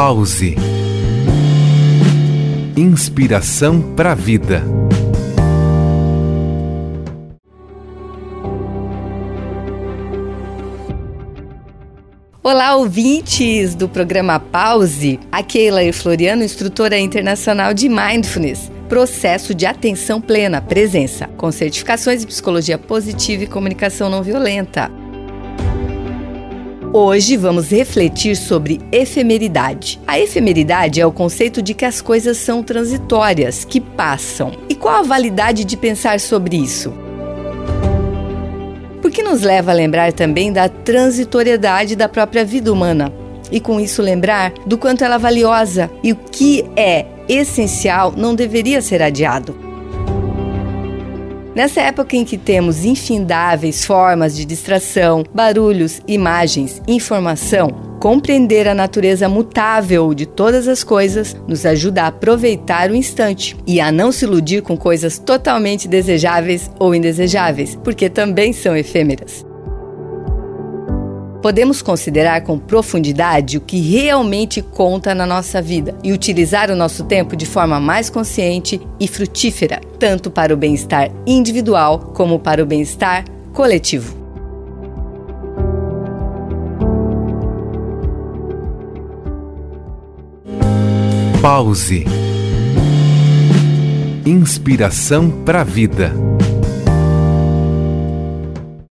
Pause. Inspiração para a vida. Olá, ouvintes do programa Pause. Aqui é Floriano, instrutora internacional de Mindfulness. Processo de atenção plena, presença, com certificações de psicologia positiva e comunicação não violenta. Hoje vamos refletir sobre efemeridade. A efemeridade é o conceito de que as coisas são transitórias, que passam. E qual a validade de pensar sobre isso? Porque nos leva a lembrar também da transitoriedade da própria vida humana. E com isso lembrar do quanto ela é valiosa e o que é essencial não deveria ser adiado. Nessa época em que temos infindáveis formas de distração, barulhos, imagens, informação, compreender a natureza mutável de todas as coisas nos ajuda a aproveitar o instante e a não se iludir com coisas totalmente desejáveis ou indesejáveis, porque também são efêmeras. Podemos considerar com profundidade o que realmente conta na nossa vida e utilizar o nosso tempo de forma mais consciente e frutífera, tanto para o bem-estar individual como para o bem-estar coletivo. Pause. Inspiração para a vida.